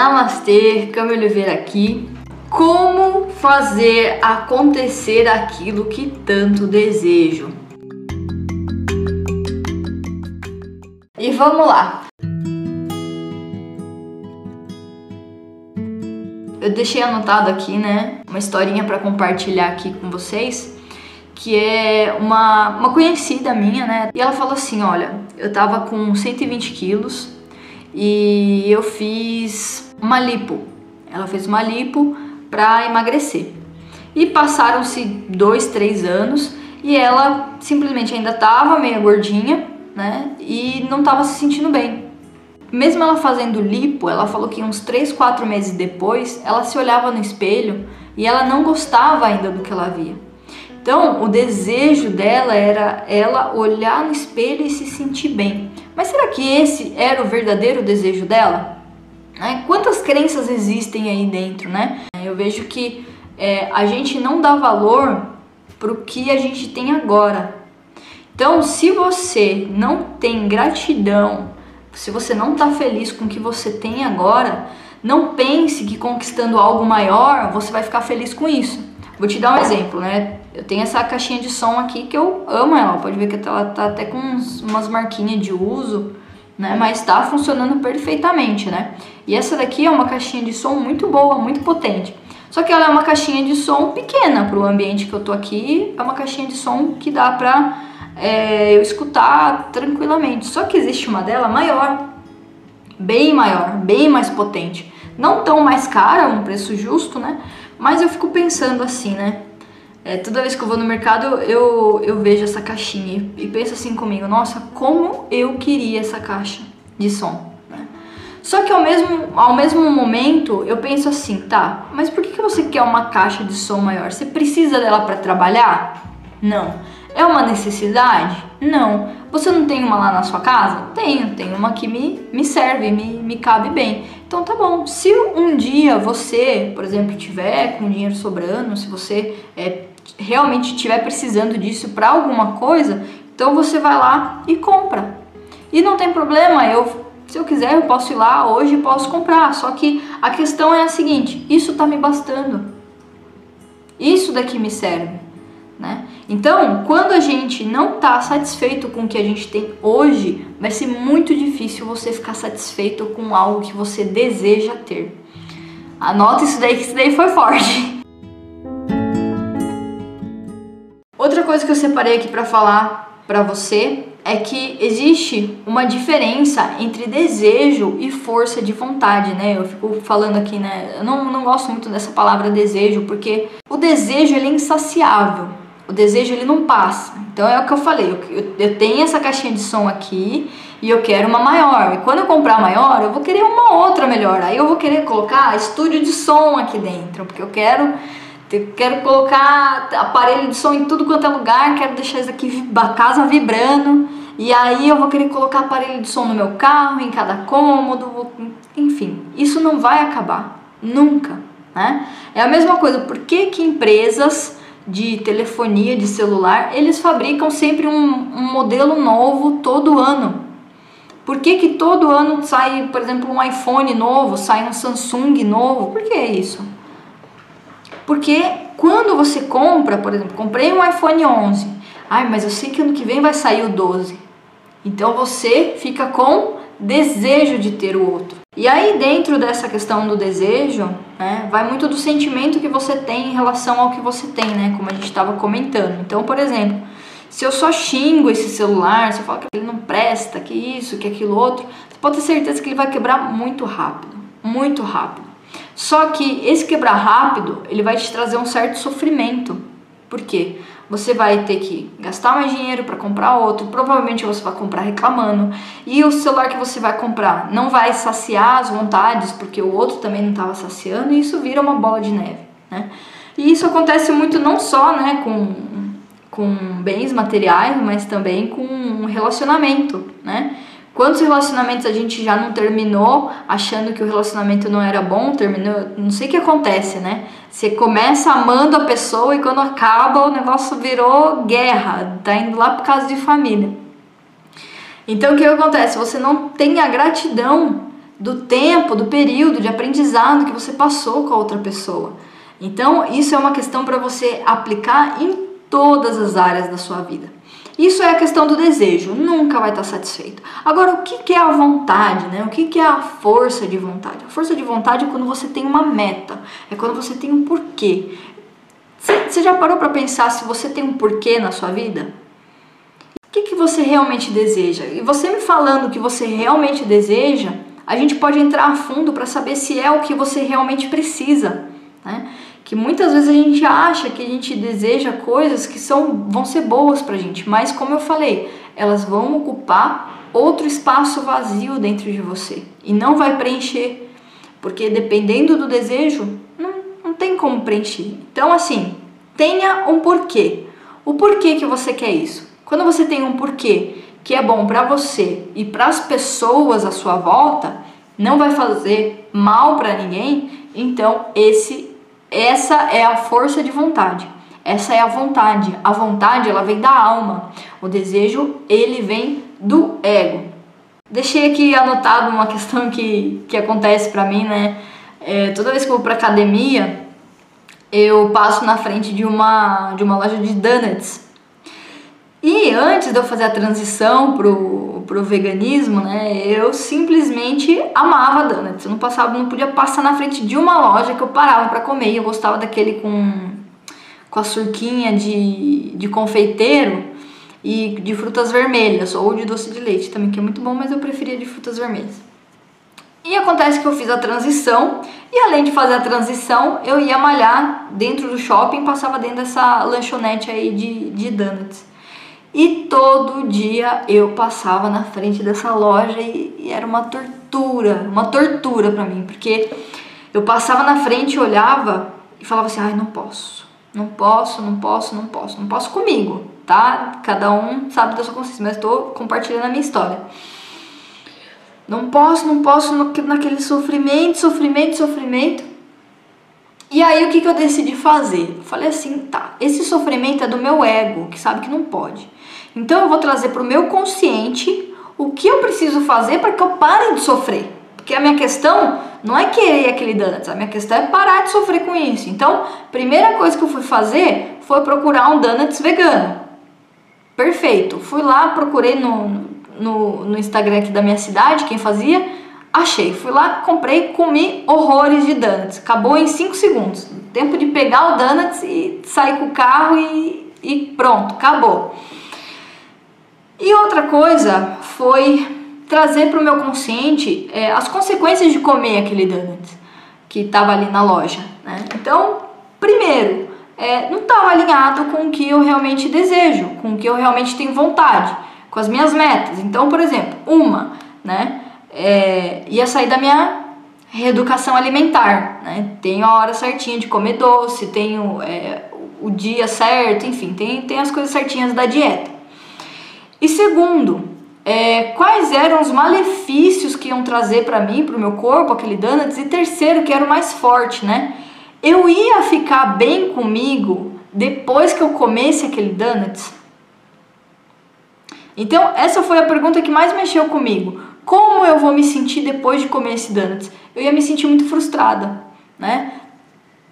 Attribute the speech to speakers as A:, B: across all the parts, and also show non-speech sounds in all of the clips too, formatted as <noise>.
A: Namastê, Câmbio Oliveira aqui. Como fazer acontecer aquilo que tanto desejo? E vamos lá. Eu deixei anotado aqui, né, uma historinha para compartilhar aqui com vocês, que é uma, uma conhecida minha, né, e ela falou assim, olha, eu tava com 120 quilos e eu fiz uma lipo. Ela fez uma lipo para emagrecer. E passaram-se dois, três anos e ela simplesmente ainda estava meio gordinha, né? E não estava se sentindo bem. Mesmo ela fazendo lipo, ela falou que uns 3, 4 meses depois, ela se olhava no espelho e ela não gostava ainda do que ela via. Então, o desejo dela era ela olhar no espelho e se sentir bem. Mas será que esse era o verdadeiro desejo dela? Né? Quantas crenças existem aí dentro, né? Eu vejo que é, a gente não dá valor para o que a gente tem agora. Então, se você não tem gratidão, se você não está feliz com o que você tem agora, não pense que conquistando algo maior você vai ficar feliz com isso. Vou te dar um exemplo, né? Eu tenho essa caixinha de som aqui que eu amo ela. Pode ver que ela tá até com umas marquinhas de uso, né? Mas tá funcionando perfeitamente, né? E essa daqui é uma caixinha de som muito boa, muito potente. Só que ela é uma caixinha de som pequena para o ambiente que eu tô aqui. É uma caixinha de som que dá pra é, eu escutar tranquilamente. Só que existe uma dela maior, bem maior, bem mais potente. Não tão mais cara, um preço justo, né? Mas eu fico pensando assim, né? É, toda vez que eu vou no mercado, eu, eu vejo essa caixinha e, penso assim comigo: nossa, como eu queria essa caixa de som. Né? Só que ao mesmo, ao mesmo momento eu penso assim: tá, mas por que, que você quer uma caixa de som maior? Você precisa dela para trabalhar? Não. É uma necessidade? Não. Você não tem uma lá na sua casa? Tenho, tenho uma que me, me serve, me, me cabe bem. Então tá bom. Se um dia você, por exemplo, tiver com dinheiro sobrando, se você é, realmente estiver precisando disso para alguma coisa, então você vai lá e compra. E não tem problema, eu se eu quiser eu posso ir lá hoje e posso comprar. Só que a questão é a seguinte: isso tá me bastando. Isso daqui me serve, né? Então, quando a gente não está satisfeito com o que a gente tem hoje, vai ser muito difícil você ficar satisfeito com algo que você deseja ter. Anota isso daí, que isso daí foi forte. Coisa que eu separei aqui para falar para você é que existe uma diferença entre desejo e força de vontade, né? Eu fico falando aqui, né? Eu não, não gosto muito dessa palavra desejo, porque o desejo ele é insaciável. O desejo ele não passa. Então é o que eu falei, eu, eu, tenho essa caixinha de som aqui e eu quero uma maior. E quando eu comprar maior, eu vou querer uma outra melhor. Aí eu vou querer colocar estúdio de som aqui dentro, porque eu quero quero colocar aparelho de som em tudo quanto é lugar, quero deixar isso aqui a casa vibrando. E aí eu vou querer colocar aparelho de som no meu carro, em cada cômodo, enfim, isso não vai acabar nunca, né? É a mesma coisa, por que que empresas de telefonia, de celular, eles fabricam sempre um, um modelo novo todo ano. Por que, que todo ano sai, por exemplo, um iPhone novo, sai um Samsung novo? Por que isso? Porque quando você compra, por exemplo, comprei um iPhone 11, ai, mas eu sei que ano que vem vai sair o 12. Então você fica com desejo de ter o outro. E aí, dentro dessa questão do desejo, né, vai muito do sentimento que você tem em relação ao que você tem, né? Como a gente estava comentando. Então, por exemplo, se eu só xingo esse celular, se eu falo que ele não presta, que isso, que aquilo outro, você pode ter certeza que ele vai quebrar muito rápido. Muito rápido. Só que esse quebrar rápido, ele vai te trazer um certo sofrimento. Por quê? você vai ter que gastar mais dinheiro para comprar outro, provavelmente você vai comprar reclamando, e o celular que você vai comprar não vai saciar as vontades, porque o outro também não estava saciando, e isso vira uma bola de neve, né? E isso acontece muito não só, né, com, com bens materiais, mas também com relacionamento, né? Quantos relacionamentos a gente já não terminou achando que o relacionamento não era bom, terminou, não sei o que acontece, né? Você começa amando a pessoa e quando acaba o negócio virou guerra, tá indo lá por causa de família. Então o que acontece? Você não tem a gratidão do tempo, do período de aprendizado que você passou com a outra pessoa. Então, isso é uma questão para você aplicar em todas as áreas da sua vida. Isso é a questão do desejo, nunca vai estar satisfeito. Agora, o que é a vontade, né? O que é a força de vontade? A força de vontade é quando você tem uma meta, é quando você tem um porquê. Você já parou para pensar se você tem um porquê na sua vida? O que, que você realmente deseja? E você me falando o que você realmente deseja, a gente pode entrar a fundo para saber se é o que você realmente precisa. Né? Que muitas vezes a gente acha que a gente deseja coisas que são, vão ser boas pra gente, mas como eu falei, elas vão ocupar outro espaço vazio dentro de você e não vai preencher, porque dependendo do desejo, não, não tem como preencher. Então, assim, tenha um porquê. O porquê que você quer isso? Quando você tem um porquê que é bom para você e para as pessoas à sua volta, não vai fazer mal para ninguém, então esse essa é a força de vontade. Essa é a vontade. A vontade, ela vem da alma. O desejo, ele vem do ego. Deixei aqui anotado uma questão que, que acontece para mim, né? É, toda vez que eu vou pra academia, eu passo na frente de uma, de uma loja de donuts. E antes de eu fazer a transição pro, pro veganismo, né, eu simplesmente amava donuts. Eu não passava, não podia passar na frente de uma loja que eu parava para comer. Eu gostava daquele com, com a surquinha de, de confeiteiro e de frutas vermelhas ou de doce de leite também, que é muito bom, mas eu preferia de frutas vermelhas. E acontece que eu fiz a transição e além de fazer a transição, eu ia malhar dentro do shopping, passava dentro dessa lanchonete aí de, de donuts. E todo dia eu passava na frente dessa loja e, e era uma tortura, uma tortura para mim, porque eu passava na frente, olhava e falava assim: ai, não posso, não posso, não posso, não posso, não posso comigo, tá? Cada um sabe da sua consciência, mas estou compartilhando a minha história. Não posso, não posso, naquele sofrimento, sofrimento, sofrimento. E aí o que, que eu decidi fazer? Falei assim, tá, esse sofrimento é do meu ego, que sabe que não pode. Então eu vou trazer para o meu consciente o que eu preciso fazer para que eu pare de sofrer. Porque a minha questão não é querer aquele donuts, a minha questão é parar de sofrer com isso. Então, primeira coisa que eu fui fazer foi procurar um donuts vegano. Perfeito. Fui lá, procurei no, no, no Instagram aqui da minha cidade, quem fazia Achei, fui lá, comprei, comi horrores de donuts. Acabou em 5 segundos. Tempo de pegar o donuts e sair com o carro e, e pronto, acabou. Outra coisa foi trazer para o meu consciente é, as consequências de comer aquele donut que estava ali na loja. Né? Então, primeiro, é, não estava alinhado com o que eu realmente desejo, com o que eu realmente tenho vontade, com as minhas metas. Então, por exemplo, uma, né? é, ia sair da minha reeducação alimentar, né? Tenho a hora certinha de comer doce, tenho é, o dia certo, enfim, tem, tem as coisas certinhas da dieta. E segundo, é, quais eram os malefícios que iam trazer para mim, para o meu corpo, aquele donuts? E terceiro, que era o mais forte, né? Eu ia ficar bem comigo depois que eu comesse aquele donuts? Então, essa foi a pergunta que mais mexeu comigo. Como eu vou me sentir depois de comer esse donuts? Eu ia me sentir muito frustrada, né?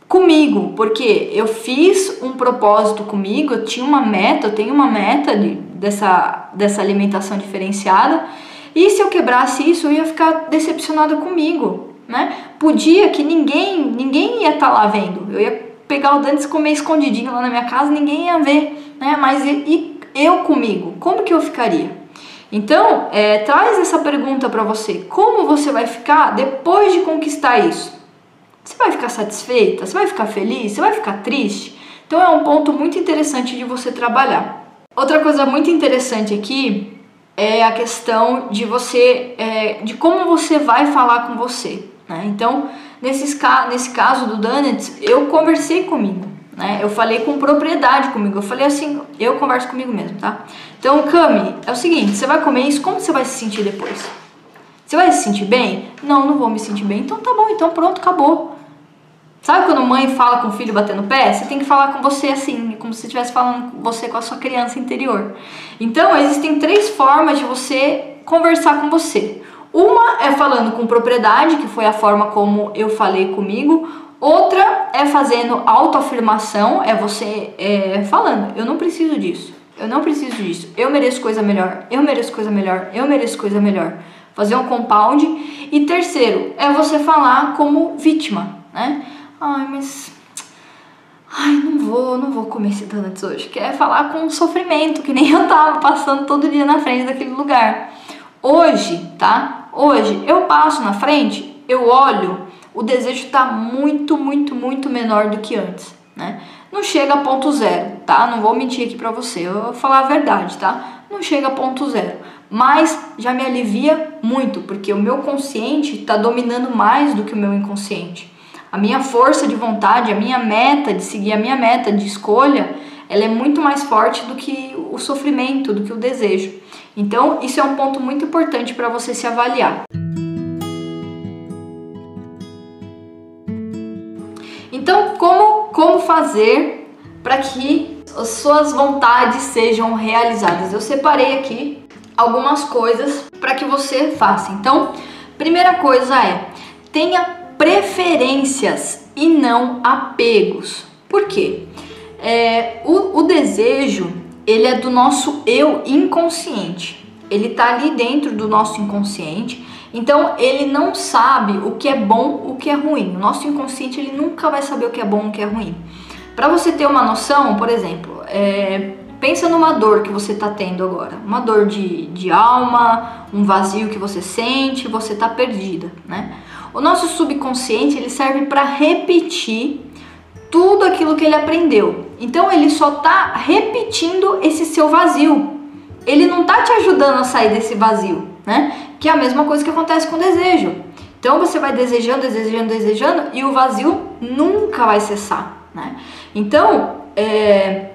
A: Comigo, porque eu fiz um propósito comigo, eu tinha uma meta, eu tenho uma meta de, dessa, dessa alimentação diferenciada, e se eu quebrasse isso, eu ia ficar decepcionada comigo, né? Podia que ninguém, ninguém ia estar tá lá vendo. Eu ia pegar o Dantes e comer escondidinho lá na minha casa, ninguém ia ver, né? Mas e, e eu comigo, como que eu ficaria? Então, é, traz essa pergunta para você: como você vai ficar depois de conquistar isso? Você vai ficar satisfeita? Você vai ficar feliz? Você vai ficar triste? Então, é um ponto muito interessante de você trabalhar. Outra coisa muito interessante aqui é a questão de você, é, de como você vai falar com você. Né? Então, nesses, nesse caso do Dunnett, eu conversei comigo. Né? Eu falei com propriedade comigo. Eu falei assim, eu converso comigo mesmo, tá? Então, Cami, é o seguinte, você vai comer isso, como você vai se sentir depois? Você vai se sentir bem? Não, não vou me sentir bem. Então tá bom, então pronto, acabou. Sabe quando mãe fala com o filho batendo pé? Você tem que falar com você assim, como se estivesse falando com você com a sua criança interior. Então, existem três formas de você conversar com você. Uma é falando com propriedade, que foi a forma como eu falei comigo. Outra é fazendo autoafirmação, é você é, falando, eu não preciso disso, eu não preciso disso, eu mereço coisa melhor, eu mereço coisa melhor, eu mereço coisa melhor. Fazer um compound. E terceiro, é você falar como vítima, né? Ai, mas Ai, não vou, não vou comer esse donuts hoje. Quer falar com sofrimento, que nem <laughs> eu tava passando todo dia na frente daquele lugar. Hoje, tá? Hoje eu passo na frente, eu olho, o desejo tá muito, muito, muito menor do que antes, né? Não chega a ponto zero, tá? Não vou mentir aqui pra você, eu vou falar a verdade, tá? Não chega a ponto zero, mas já me alivia muito, porque o meu consciente tá dominando mais do que o meu inconsciente. A minha força de vontade, a minha meta de seguir a minha meta de escolha, ela é muito mais forte do que o sofrimento, do que o desejo. Então, isso é um ponto muito importante para você se avaliar. Então, como, como fazer para que as suas vontades sejam realizadas? Eu separei aqui algumas coisas para que você faça. Então, primeira coisa é tenha preferências e não apegos. Por quê? É, o, o desejo ele é do nosso eu inconsciente. Ele está ali dentro do nosso inconsciente. Então ele não sabe o que é bom, o que é ruim. O nosso inconsciente ele nunca vai saber o que é bom, o que é ruim. Para você ter uma noção, por exemplo, é, pensa numa dor que você está tendo agora, uma dor de, de alma, um vazio que você sente, você está perdida, né? O nosso subconsciente ele serve para repetir tudo aquilo que ele aprendeu. Então ele só está repetindo esse seu vazio. Ele não está te ajudando a sair desse vazio, né? Que é a mesma coisa que acontece com o desejo. Então você vai desejando, desejando, desejando e o vazio nunca vai cessar, né? Então é,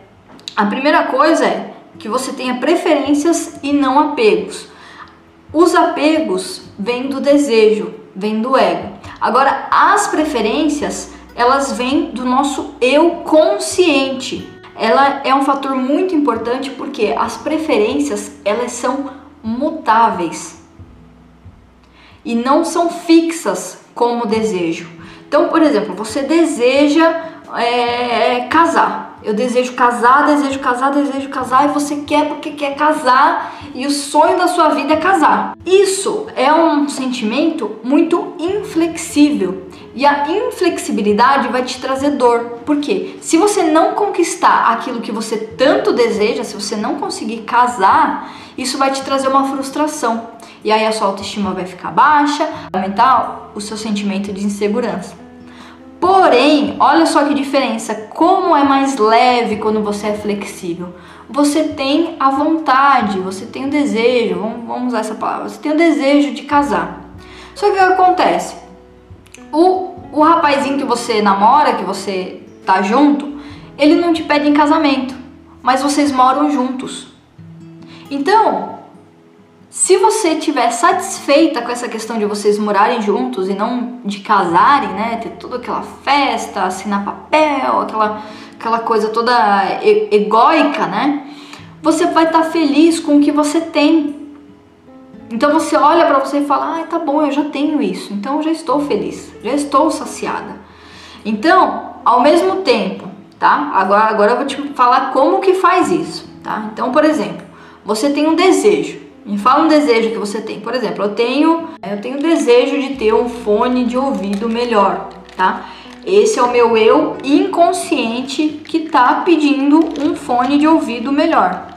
A: a primeira coisa é que você tenha preferências e não apegos. Os apegos vêm do desejo, vêm do ego. Agora, as preferências, elas vêm do nosso eu consciente. Ela é um fator muito importante porque as preferências, elas são mutáveis e não são fixas como desejo. Então, por exemplo, você deseja é, casar, eu desejo casar, desejo casar, desejo casar e você quer porque quer casar e o sonho da sua vida é casar. Isso é um sentimento muito inflexível e a inflexibilidade vai te trazer dor. Porque se você não conquistar aquilo que você tanto deseja, se você não conseguir casar, isso vai te trazer uma frustração. E aí a sua autoestima vai ficar baixa, aumentar o seu sentimento de insegurança. Porém, olha só que diferença, como é mais leve quando você é flexível. Você tem a vontade, você tem o desejo, vamos, vamos usar essa palavra, você tem o desejo de casar. Só que o que acontece? O, o rapazinho que você namora, que você tá junto, ele não te pede em casamento, mas vocês moram juntos. Então, se você estiver satisfeita com essa questão de vocês morarem juntos e não de casarem, né, ter toda aquela festa, assinar papel, aquela, aquela coisa toda egóica, né, você vai estar tá feliz com o que você tem. Então você olha para você e fala: "Ah, tá bom, eu já tenho isso. Então eu já estou feliz, já estou saciada". Então, ao mesmo tempo, tá? Agora agora eu vou te falar como que faz isso, tá? Então, por exemplo, você tem um desejo me fala um desejo que você tem. Por exemplo, eu tenho, eu tenho desejo de ter um fone de ouvido melhor, tá? Esse é o meu eu inconsciente que tá pedindo um fone de ouvido melhor.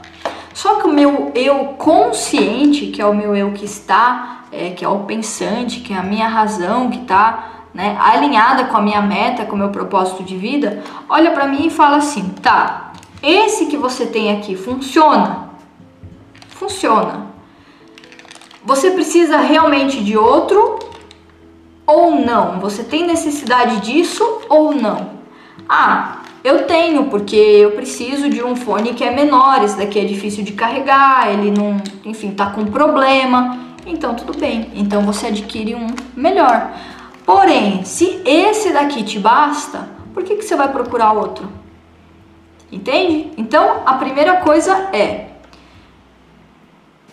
A: Só que o meu eu consciente, que é o meu eu que está, é, que é o pensante, que é a minha razão, que está né, alinhada com a minha meta, com o meu propósito de vida, olha para mim e fala assim: tá, esse que você tem aqui funciona? Funciona. Você precisa realmente de outro ou não? Você tem necessidade disso ou não? Ah, eu tenho, porque eu preciso de um fone que é menor, esse daqui é difícil de carregar, ele não, enfim, tá com problema. Então tudo bem. Então você adquire um melhor. Porém, se esse daqui te basta, por que, que você vai procurar outro? Entende? Então a primeira coisa é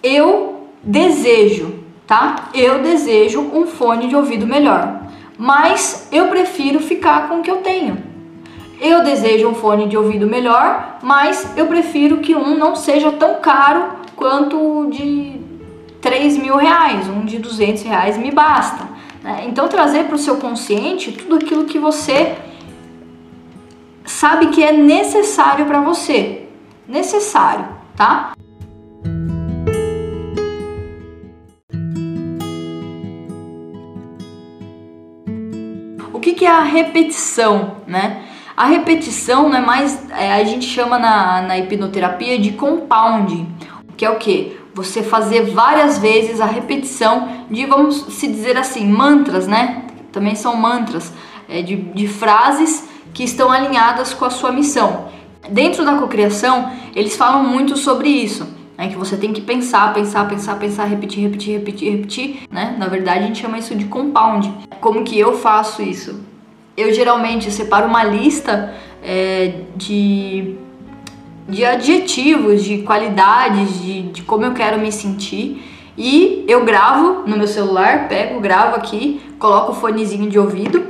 A: eu desejo tá? Eu desejo um fone de ouvido melhor, mas eu prefiro ficar com o que eu tenho. Eu desejo um fone de ouvido melhor, mas eu prefiro que um não seja tão caro quanto o de 3 mil reais, um de 200 reais me basta. Né? Então, trazer para o seu consciente tudo aquilo que você sabe que é necessário para você. Necessário, tá? Que, é a repetição, né? A repetição não é mais, é, a gente chama na, na hipnoterapia de compound, que é o que? Você fazer várias vezes a repetição de, vamos se dizer assim, mantras, né? Também são mantras, é, de, de frases que estão alinhadas com a sua missão. Dentro da cocriação, eles falam muito sobre isso, né? Que você tem que pensar, pensar, pensar, pensar, repetir, repetir, repetir, repetir, né? Na verdade, a gente chama isso de compound. Como que eu faço isso? Eu geralmente separo uma lista é, de, de adjetivos, de qualidades, de, de como eu quero me sentir. E eu gravo no meu celular, pego, gravo aqui, coloco o fonezinho de ouvido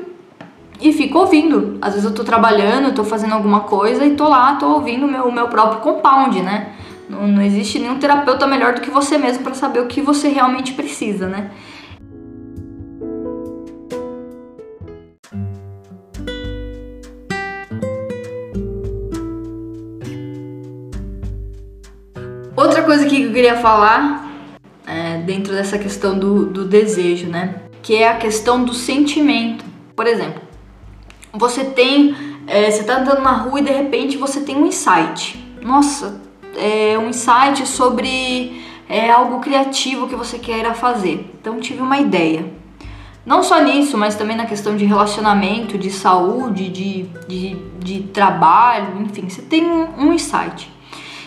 A: e fico ouvindo. Às vezes eu tô trabalhando, tô fazendo alguma coisa e tô lá, tô ouvindo o meu, meu próprio compound, né? Não, não existe nenhum terapeuta melhor do que você mesmo para saber o que você realmente precisa, né? Coisa que eu queria falar é, dentro dessa questão do, do desejo, né? Que é a questão do sentimento. Por exemplo, você tem. É, você tá andando na rua e de repente você tem um insight. Nossa, é um insight sobre é, algo criativo que você queira fazer. Então tive uma ideia. Não só nisso, mas também na questão de relacionamento, de saúde, de, de, de trabalho, enfim, você tem um, um insight.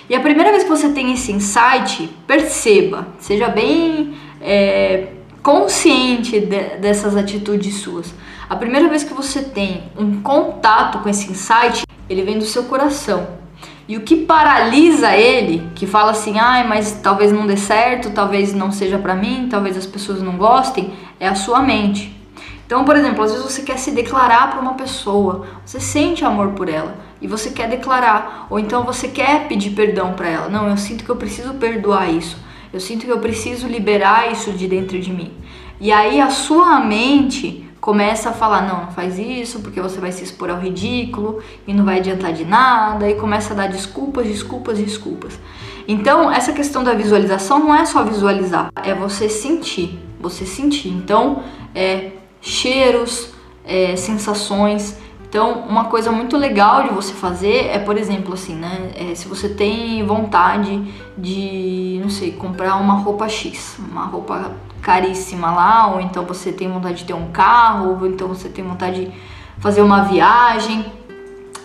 A: E a primeira vez que você tem esse insight, perceba, seja bem é, consciente de, dessas atitudes suas. A primeira vez que você tem um contato com esse insight, ele vem do seu coração. E o que paralisa ele, que fala assim, ai, mas talvez não dê certo, talvez não seja para mim, talvez as pessoas não gostem, é a sua mente. Então, por exemplo, às vezes você quer se declarar para uma pessoa, você sente amor por ela e você quer declarar, ou então você quer pedir perdão para ela. Não, eu sinto que eu preciso perdoar isso. Eu sinto que eu preciso liberar isso de dentro de mim. E aí a sua mente começa a falar: não, não faz isso porque você vai se expor ao ridículo e não vai adiantar de nada, e começa a dar desculpas, desculpas, desculpas. Então, essa questão da visualização não é só visualizar, é você sentir, você sentir. Então, é cheiros, é, sensações. Então, uma coisa muito legal de você fazer é, por exemplo, assim, né? É, se você tem vontade de, não sei, comprar uma roupa X, uma roupa caríssima lá, ou então você tem vontade de ter um carro, ou então você tem vontade de fazer uma viagem.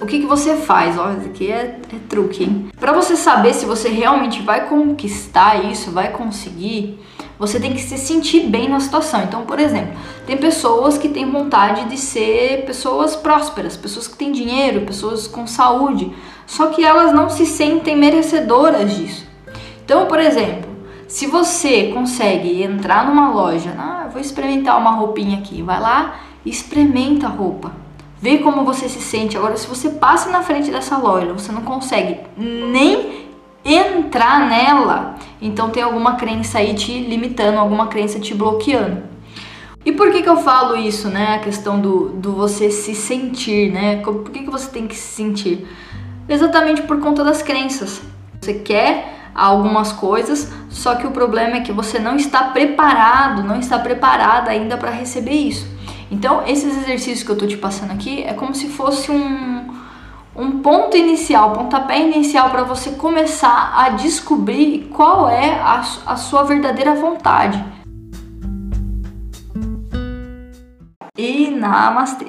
A: O que, que você faz? Olha, isso aqui é, é truque, hein? Pra você saber se você realmente vai conquistar isso, vai conseguir, você tem que se sentir bem na situação. Então, por exemplo, tem pessoas que têm vontade de ser pessoas prósperas, pessoas que têm dinheiro, pessoas com saúde, só que elas não se sentem merecedoras disso. Então, por exemplo, se você consegue entrar numa loja, ah, vou experimentar uma roupinha aqui, vai lá experimenta a roupa. Vê como você se sente. Agora, se você passa na frente dessa loja, você não consegue nem entrar nela, então tem alguma crença aí te limitando, alguma crença te bloqueando. E por que que eu falo isso, né? A questão do, do você se sentir, né? Por que que você tem que se sentir? Exatamente por conta das crenças. Você quer algumas coisas, só que o problema é que você não está preparado, não está preparada ainda para receber isso. Então, esses exercícios que eu tô te passando aqui é como se fosse um, um ponto inicial, pontapé inicial para você começar a descobrir qual é a, a sua verdadeira vontade. E namastê!